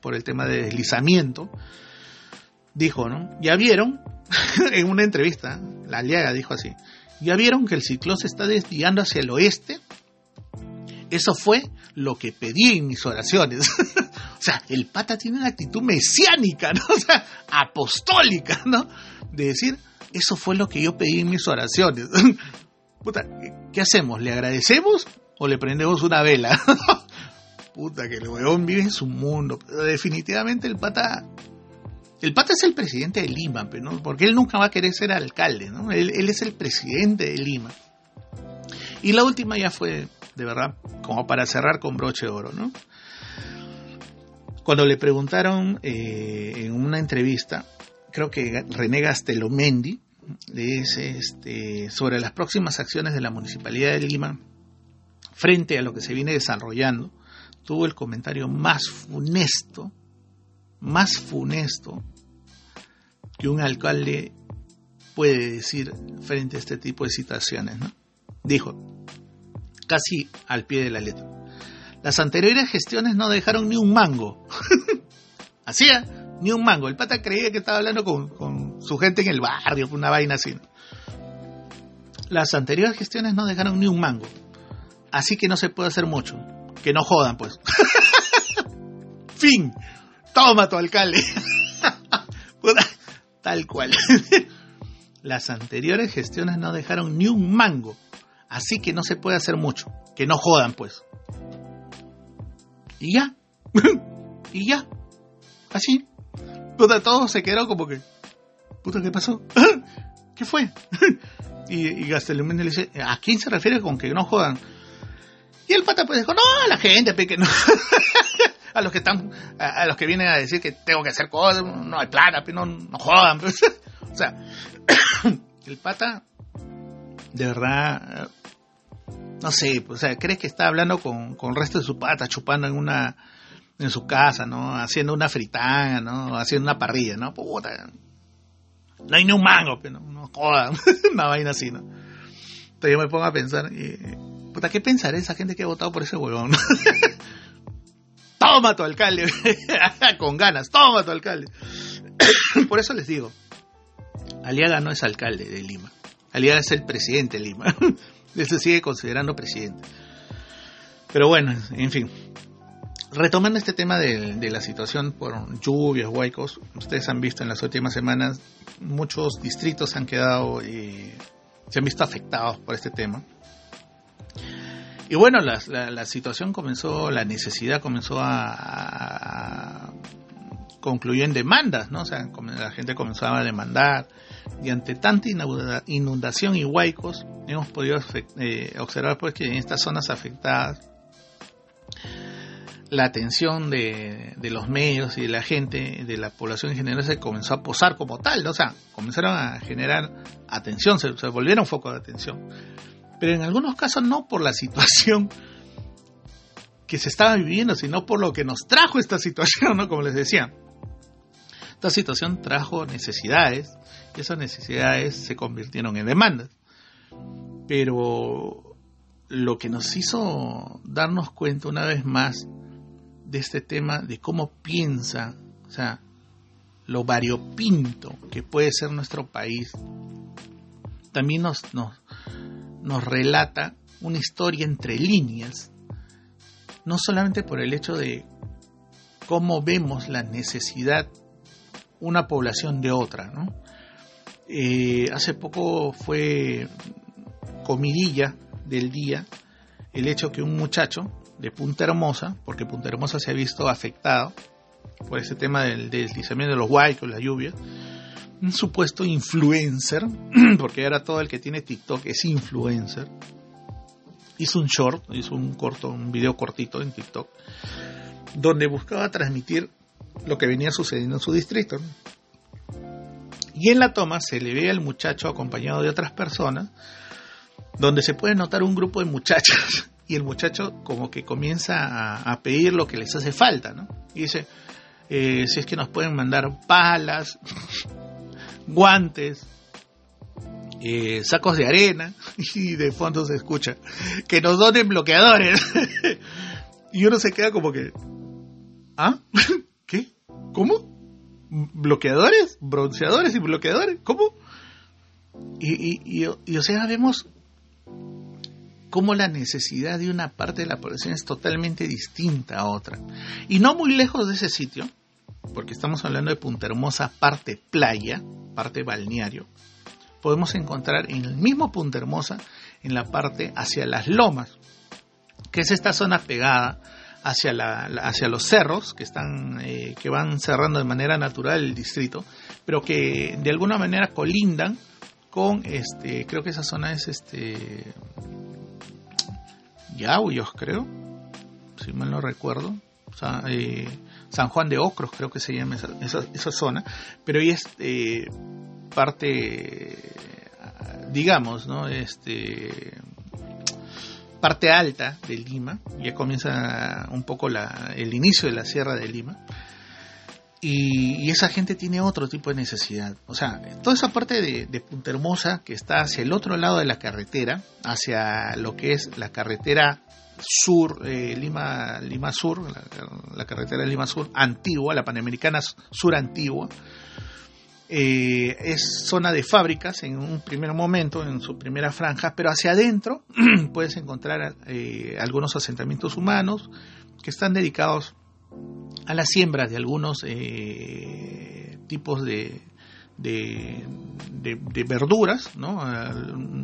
por el tema de deslizamiento, dijo, ¿no? Ya vieron, en una entrevista, la Aliaga dijo así, ya vieron que el ciclón se está desviando hacia el oeste. Eso fue lo que pedí en mis oraciones. o sea, el pata tiene una actitud mesiánica, ¿no? O sea, apostólica, ¿no? De decir, eso fue lo que yo pedí en mis oraciones. Puta, ¿qué hacemos? ¿Le agradecemos o le prendemos una vela? Puta, que el weón vive en su mundo. Pero definitivamente el pata. El pata es el presidente de Lima, ¿no? porque él nunca va a querer ser alcalde, ¿no? Él, él es el presidente de Lima. Y la última ya fue, de verdad, como para cerrar con broche de oro, ¿no? Cuando le preguntaron eh, en una entrevista creo que René Gastelomendi, dice este, sobre las próximas acciones de la Municipalidad de Lima frente a lo que se viene desarrollando, tuvo el comentario más funesto, más funesto que un alcalde puede decir frente a este tipo de situaciones. Dijo, casi al pie de la letra, las anteriores gestiones no dejaron ni un mango. Así, ¿eh? Ni un mango. El pata creía que estaba hablando con, su gente en el barrio, una vaina así. Las anteriores gestiones no dejaron ni un mango. Así que no se puede hacer mucho. Que no jodan, pues. fin. Toma tu alcalde. Tal cual. Las anteriores gestiones no dejaron ni un mango. Así que no se puede hacer mucho. Que no jodan, pues. Y ya. y ya. Así. Puta, todos se quedaron como que, puta, ¿qué pasó? ¿Qué fue? y, y le dice, ¿a quién se refiere con que no jodan? Y el pata pues dijo, no, a la gente, no. a los que están, a, los que vienen a decir que tengo que hacer cosas, no hay plata, no, no jodan. o sea, el pata, de verdad, no sé, o sea, crees que está hablando con, con el resto de su pata, chupando en una en su casa, ¿no? Haciendo una fritanga, ¿no? Haciendo una parrilla, ¿no? Puta. No hay ni un mango, pero no, no jodan. una vaina así, ¿no? Entonces yo me pongo a pensar, puta, ¿qué pensará esa gente que ha votado por ese huevón? toma tu alcalde, con ganas, toma tu alcalde. Por eso les digo, Aliaga no es alcalde de Lima. Aliaga es el presidente de Lima. Él se sigue considerando presidente. Pero bueno, en fin. Retomando este tema de, la situación por lluvias, huaicos, ustedes han visto en las últimas semanas, muchos distritos han quedado, eh, se han visto afectados por este tema. Y bueno, la, situación comenzó, la necesidad comenzó a, concluyó en demandas, ¿no? O sea, la gente comenzaba a demandar y ante tanta inundación y huaicos hemos podido eh, observar pues que en estas zonas afectadas la atención de, los medios y de la gente, de la población en general, se comenzó a posar como tal, o sea, comenzaron a generar atención, se, se volvieron foco de atención. Pero en algunos casos no por la situación que se estaba viviendo, sino por lo que nos trajo esta situación, ¿no? Como les decía. Esta situación trajo necesidades y esas necesidades se convirtieron en demandas. Pero lo que nos hizo darnos cuenta una vez más de este tema, de cómo piensa, o sea, lo variopinto que puede ser nuestro país, también nos, nos, nos relata una historia entre líneas, no solamente por el hecho de cómo vemos la necesidad una población de otra, ¿no? Eh, hace poco fue comidilla del día el hecho que un muchacho de Punta Hermosa, porque Punta Hermosa se ha visto afectado por ese tema del, deslizamiento de los huaycos, la lluvia, un supuesto influencer, porque ahora todo el que tiene TikTok es influencer, hizo un short, hizo un corto, un video cortito en TikTok, donde buscaba transmitir lo que venía sucediendo en su distrito. Y en la toma se le ve al muchacho acompañado de otras personas, donde se puede notar un grupo de muchachas y el muchacho como que comienza a, pedir lo que les hace falta, ¿no? Y dice, eh, si es que nos pueden mandar palas, guantes, eh, sacos de arena, y de fondo se escucha, que nos donen bloqueadores. y uno se queda como que, ¿ah? ¿Qué? ¿Cómo? ¿Bloqueadores? ¿Bronceadores y bloqueadores? ¿Cómo? Y, y, y, o sea, vemos cómo la necesidad de una parte de la población es totalmente distinta a otra. Y no muy lejos de ese sitio, porque estamos hablando de Punta Hermosa, parte playa, parte balneario, podemos encontrar en el mismo Punta Hermosa, en la parte hacia las lomas, que es esta zona pegada hacia, la, hacia los cerros que, están, eh, que van cerrando de manera natural el distrito, pero que de alguna manera colindan con, este, creo que esa zona es este, Yauyos, creo, si mal no recuerdo. Eh, San Juan de Ocros, creo que se llama esa, esa, zona, pero ahí es eh, parte, digamos, ¿no? Este, parte alta de Lima, ya comienza un poco la, el inicio de la Sierra de Lima. Y, esa gente tiene otro tipo de necesidad. O sea, toda esa parte de, de, Punta Hermosa que está hacia el otro lado de la carretera, hacia lo que es la carretera sur, eh, Lima, Lima Sur, la, carretera de Lima Sur antigua, la Panamericana Sur antigua, eh, es zona de fábricas en un primer momento, en su primera franja, pero hacia adentro puedes encontrar eh, algunos asentamientos humanos que están dedicados a la siembra de algunos eh, tipos de, de, verduras, ¿no?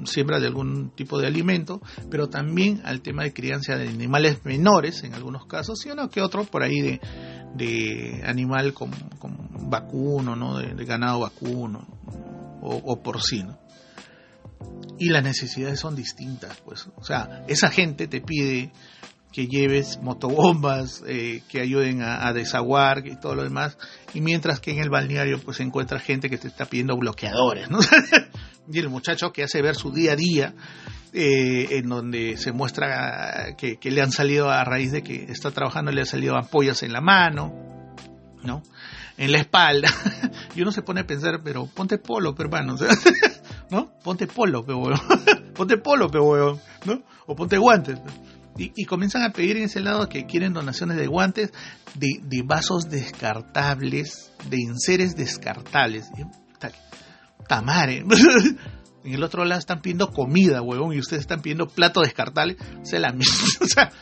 siembra de algún tipo de alimento, pero también al tema de crianza de animales menores en algunos casos, y uno que otro por ahí de, de animal con, vacuno, ¿no? de, ganado vacuno o, o porcino. Y las necesidades son distintas, pues. O sea, esa gente te pide que lleves motobombas eh, que ayuden a, desaguar y todo lo demás. Y mientras que en el balneario pues se encuentra gente que te está pidiendo bloqueadores ¿no? y el muchacho que hace ver su día a día eh, en donde se muestra que, le han salido a raíz de que está trabajando le han salido ampollas en la mano no en la espalda. Y uno se pone a pensar pero ponte polo pero hermano no ponte polo pero ponte polo pero ¿no? o ponte guantes Y, comienzan a pedir en ese lado que quieren donaciones de guantes, de, de vasos descartables, de enseres descartables. Tamare. en el otro lado están pidiendo comida, huevón, y ustedes están pidiendo plato descartable. O sea, la. O sea,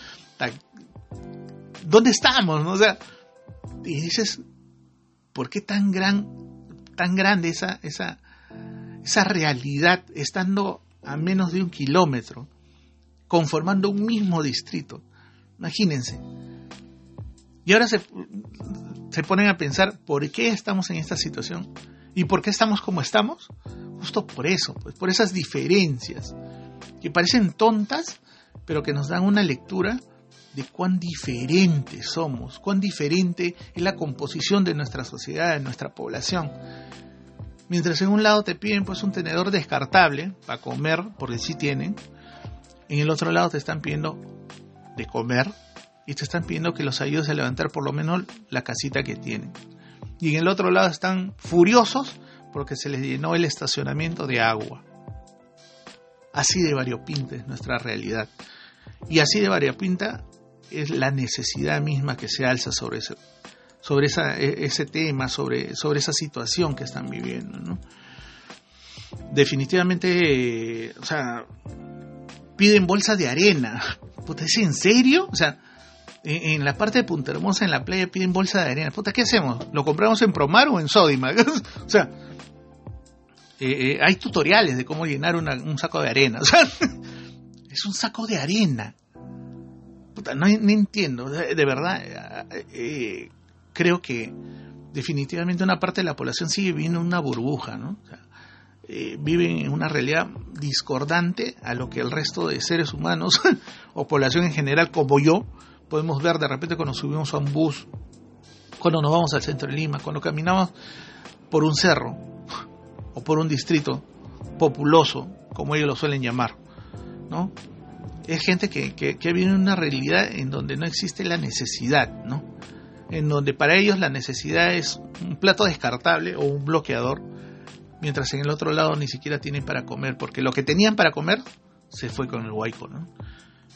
¿dónde estamos? O sea, y dices, ¿por qué tan gran, tan grande esa, esa, esa realidad estando a menos de un kilómetro, conformando un mismo distrito? Imagínense. Y ahora se, se ponen a pensar, ¿por qué estamos en esta situación? ¿Y por qué estamos como estamos? Justo por eso, pues, por esas diferencias, que parecen tontas, pero que nos dan una lectura de cuán diferentes somos, cuán diferente es la composición de nuestra sociedad, de nuestra población. Mientras en un lado te piden pues un tenedor descartable para comer, porque sí tienen, en el otro lado te están pidiendo de comer y te están pidiendo que los ayudes a levantar por lo menos la casita que tienen. Y en el otro lado están furiosos porque se les llenó el estacionamiento de agua. Así de variopinta es nuestra realidad. Y así de variopinta es la necesidad misma que se alza sobre ese, sobre esa, e, ese tema, sobre, sobre esa situación que están viviendo. Definitivamente, o sea, piden bolsas de arena. Puta, ¿es en serio? O sea, en, la parte de Punta Hermosa, en la playa, piden bolsa de arena. Puta, ¿qué hacemos? ¿Lo compramos en Promar o en Sodima? o sea, eh, eh, hay tutoriales de cómo llenar un saco de arena. O sea, es un saco de arena no, entiendo, de, verdad, eh, creo que definitivamente una parte de la población sigue viviendo en una burbuja, ¿no? Eh, viven en una realidad discordante a lo que el resto de seres humanos o población en general como yo podemos ver de repente cuando subimos a un bus, cuando nos vamos al centro de Lima, cuando caminamos por un cerro o por un distrito populoso, como ellos lo suelen llamar, ¿no? es gente que, que, vive en una realidad en donde no existe la necesidad, ¿no? En donde para ellos la necesidad es un plato descartable o un bloqueador, mientras en el otro lado ni siquiera tienen para comer, porque lo que tenían para comer se fue con el huaico, ¿no?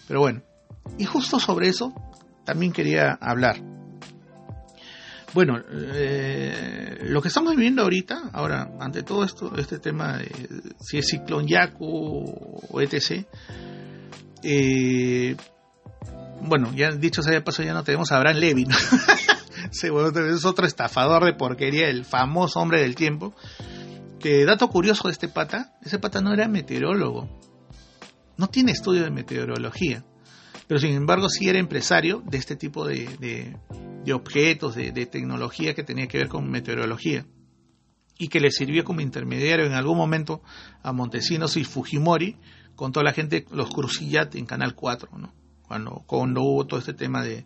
Pero bueno, y justo sobre eso también quería hablar. Bueno, eh, lo que estamos viviendo ahorita, ahora, ante todo esto, este tema de si es ciclón Yaku o etc., eh, bueno, ya dicho sea de paso, ya no tenemos a Abraham Levy, es otro estafador de porquería, el famoso hombre del tiempo. Que dato curioso de este pata, ese pata no era meteorólogo, no tiene estudio de meteorología, pero sin embargo sí era empresario de este tipo de, objetos, de, de, tecnología que tenía que ver con meteorología y que le sirvió como intermediario en algún momento a Montesinos y Fujimori con toda la gente, los crucillat en Canal 4, ¿no? Cuando, cuando hubo todo este tema de,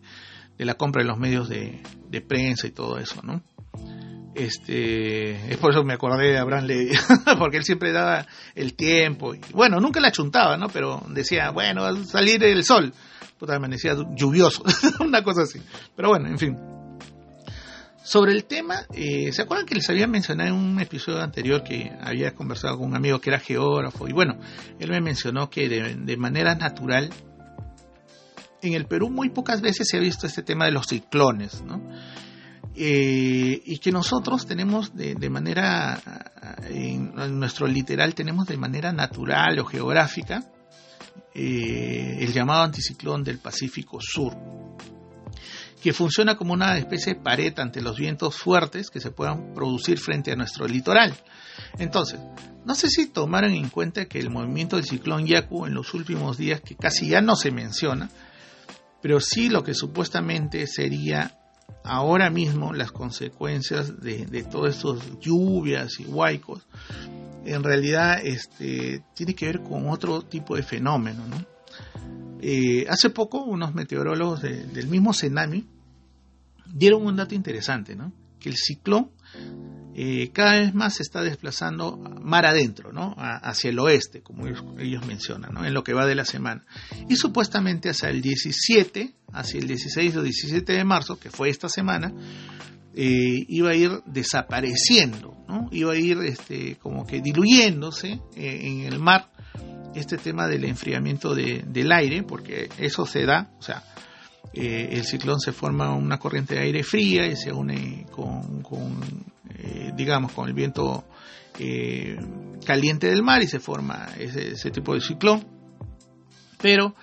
la compra de los medios de, prensa y todo eso, ¿no? Este, es por eso me acordé de Abraham Levy, porque él siempre daba el tiempo, bueno, nunca la chuntaba, ¿no? Pero decía, bueno, salir el sol, puta, amanecía lluvioso, una cosa así. Pero bueno, en fin, sobre el tema, eh, ¿se acuerdan que les había mencionado en un episodio anterior que había conversado con un amigo que era geógrafo? Y bueno, él me mencionó que de, manera natural, en el Perú muy pocas veces se ha visto este tema de los ciclones, ¿no? Eh, y que nosotros tenemos de, manera, en, nuestro literal tenemos de manera natural o geográfica eh, el llamado anticiclón del Pacífico Sur que funciona como una especie de pared ante los vientos fuertes que se puedan producir frente a nuestro litoral. Entonces, no sé si tomaron en cuenta que el movimiento del ciclón Yaku en los últimos días, que casi ya no se menciona, pero sí lo que supuestamente sería ahora mismo las consecuencias de, todas estas lluvias y huaicos, en realidad este, tiene que ver con otro tipo de fenómeno. Eh, hace poco unos meteorólogos del mismo Senami dieron un dato interesante. Que el ciclón eh, cada vez más se está desplazando mar adentro, ¿no? hacia el oeste, como ellos, mencionan, ¿no? En lo que va de la semana. Y supuestamente hacia el 17, hacia el 16 o 17 de marzo, que fue esta semana, eh, iba a ir desapareciendo, ¿no? Iba a ir este, como que diluyéndose eh, en el mar este tema del enfriamiento del aire, porque eso se da, o sea, eh, el ciclón se forma una corriente de aire fría y se une con, eh, digamos, con el viento eh, caliente del mar y se forma ese, tipo de ciclón. Pero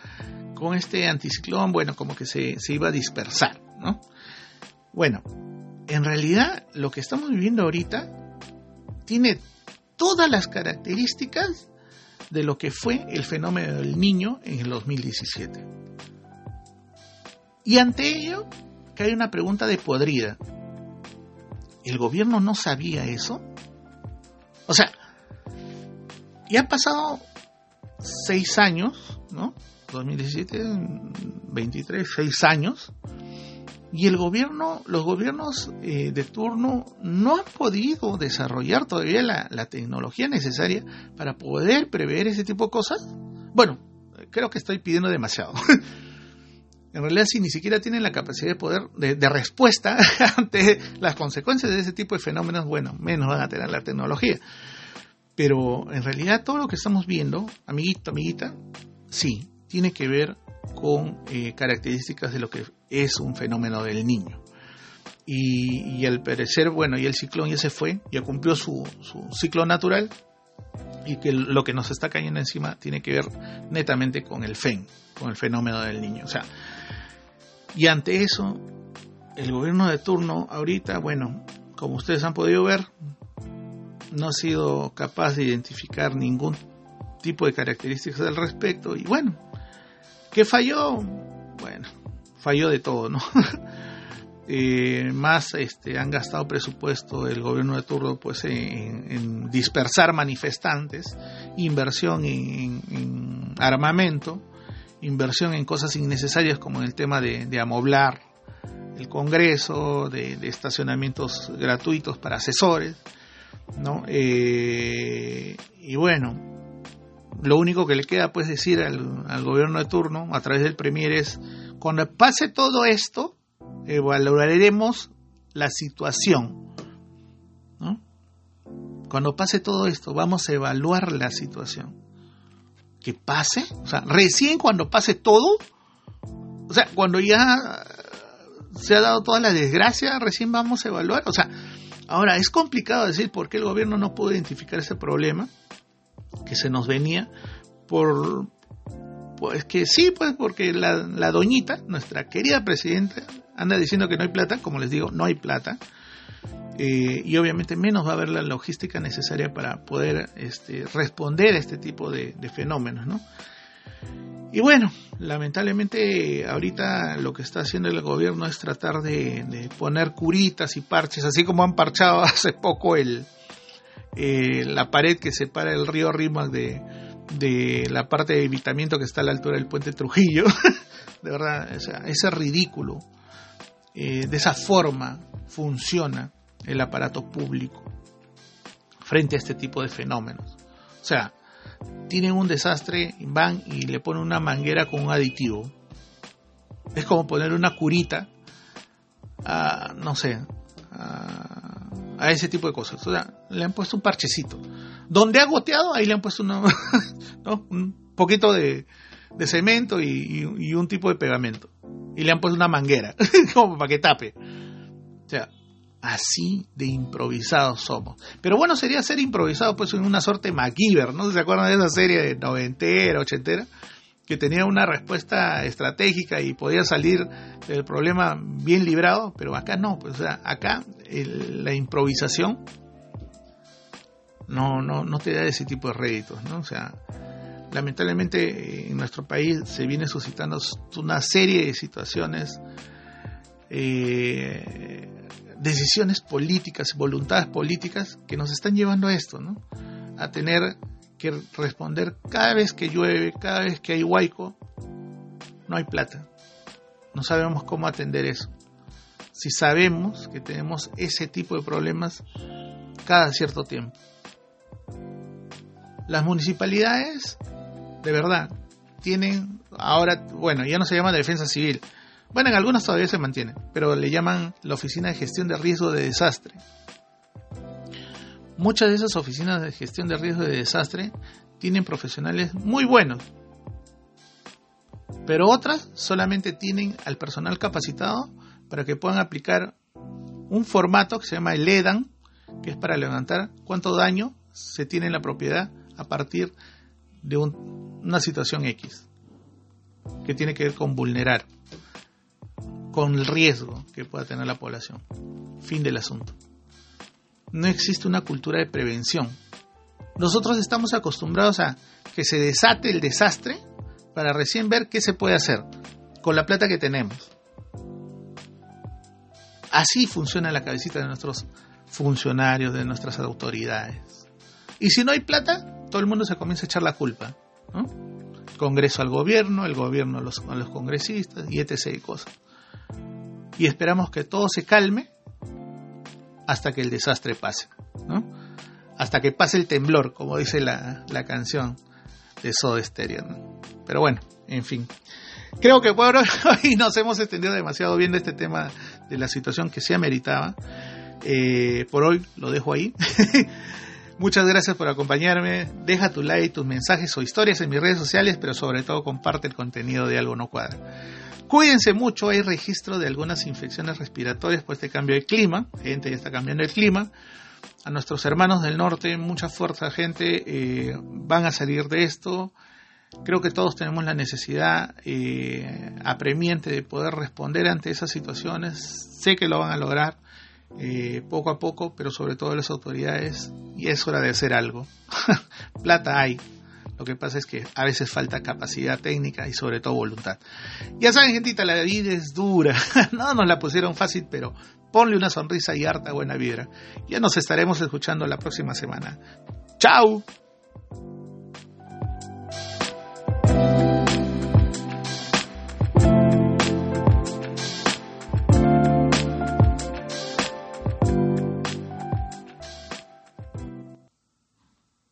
con este anticiclón, bueno, como que se, se iba a dispersar, ¿no? Bueno, en realidad lo que estamos viviendo ahorita tiene todas las características de lo que fue el fenómeno del niño en el 2017. Y ante ello, hay una pregunta de podrida. ¿El gobierno no sabía eso? O sea, ya han pasado seis años, ¿no? 2017, 23, seis años, y el gobierno, los gobiernos eh, de turno no han podido desarrollar todavía la, la, tecnología necesaria para poder prever ese tipo de cosas. Bueno, creo que estoy pidiendo demasiado. en realidad, si ni siquiera tienen la capacidad de poder, de, de respuesta ante las consecuencias de ese tipo de fenómenos, bueno, menos van a tener la tecnología. Pero en realidad todo lo que estamos viendo, amiguito, amiguita, sí, tiene que ver con eh, características de lo que es un fenómeno del niño. Y, al parecer, bueno, y el ciclón ya se fue, ya cumplió su, ciclo natural y que lo que nos está cayendo encima tiene que ver netamente con el FEN, con el fenómeno del niño. O sea, y ante eso, el gobierno de turno ahorita, bueno, como ustedes han podido ver, no ha sido capaz de identificar ningún tipo de características al respecto y bueno, ¿Qué falló? Bueno, falló de todo, ¿no? Eh, más este, han gastado presupuesto el gobierno de turno pues en, dispersar manifestantes, inversión en, armamento, inversión en cosas innecesarias como en el tema de, amoblar el Congreso, de, estacionamientos gratuitos para asesores, ¿no? Eh, y bueno, lo único que le queda pues decir al, gobierno de turno a través del Premier es, cuando pase todo esto, evaluaremos la situación. Cuando pase todo esto, vamos a evaluar la situación. ¿Que pase? O sea, recién cuando pase todo, o sea, cuando ya se ha dado toda la desgracia, recién vamos a evaluar. O sea, ahora es complicado decir por qué el gobierno no pudo identificar ese problema que se nos venía por pues que sí, pues porque la, doñita, nuestra querida presidenta, anda diciendo que no hay plata, como les digo, no hay plata, eh, y obviamente menos va a haber la logística necesaria para poder este, responder a este tipo de, fenómenos, ¿no? Y bueno, lamentablemente ahorita lo que está haciendo el gobierno es tratar de, poner curitas y parches, así como han parchado hace poco el, eh, la pared que separa el río Rímac de, de la parte de evitamiento que está a la altura del puente Trujillo. de verdad, ese ridículo. Eh, de esa forma funciona el aparato público frente a este tipo de fenómenos. O sea, tienen un desastre, van y le ponen una manguera con un aditivo. Es como poner una curita a, no sé, a ese tipo de cosas. O sea, le han puesto un parchecito. Donde ha goteado, ahí le han puesto un poquito de, cemento y, un tipo de pegamento. Y le han puesto una manguera, como para que tape. O sea, así de improvisados somos. Pero bueno, sería ser improvisado pues en una suerte MacGyver, ¿no? ¿Se acuerdan de esa serie de noventera, ochentera? que tenía una respuesta estratégica y podía salir del problema bien librado, pero acá no, pues acá la improvisación no, no, no te da ese tipo de réditos, ¿no? O sea, lamentablemente en nuestro país se viene suscitando una serie de situaciones, eh, decisiones políticas, voluntades políticas que nos están llevando a esto, ¿no? A tener que responder cada vez que llueve, cada vez que hay huaico, no hay plata. No sabemos cómo atender eso. Si sabemos que tenemos ese tipo de problemas cada cierto tiempo. Las municipalidades, de verdad, tienen ahora, bueno, ya no se llama defensa civil. Bueno, en algunas todavía se mantiene, pero le llaman la Oficina de Gestión de Riesgo de Desastre. Muchas de esas oficinas de gestión de riesgo de desastre tienen profesionales muy buenos, pero otras solamente tienen al personal capacitado para que puedan aplicar un formato que se llama el EDAN, que es para levantar cuánto daño se tiene en la propiedad a partir de una situación X, que tiene que ver con vulnerar, con el riesgo que pueda tener la población. Fin del asunto. No existe una cultura de prevención. Nosotros estamos acostumbrados a que se desate el desastre para recién ver qué se puede hacer con la plata que tenemos. Así funciona la cabecita de nuestros funcionarios, de nuestras autoridades. Y si no hay plata, todo el mundo se comienza a echar la culpa. Congreso al gobierno, el gobierno a los, a los congresistas y etc. Y cosas. Y esperamos que todo se calme hasta que el desastre pase. Hasta que pase el temblor, como dice la, canción de Soda Stereo. Pero bueno, en fin. Creo que por hoy nos hemos extendido demasiado bien de este tema de la situación que se ameritaba. Eh, por hoy lo dejo ahí. Muchas gracias por acompañarme. Deja tu like, tus mensajes o historias en mis redes sociales, pero sobre todo comparte el contenido de Algo No Cuadra. Cuídense mucho, hay registro de algunas infecciones respiratorias por este cambio de clima. Gente ya está cambiando el clima. A nuestros hermanos del norte, mucha fuerza, gente, eh, van a salir de esto. Creo que todos tenemos la necesidad eh, apremiante de poder responder ante esas situaciones. Sé que lo van a lograr eh, poco a poco, pero sobre todo las autoridades. Y es hora de hacer algo. Plata hay. Lo que pasa es que a veces falta capacidad técnica y sobre todo voluntad. Ya saben, gentita, la vida es dura. no nos la pusieron fácil, pero ponle una sonrisa y harta buena vibra. Ya nos estaremos escuchando la próxima semana. ¡Chao!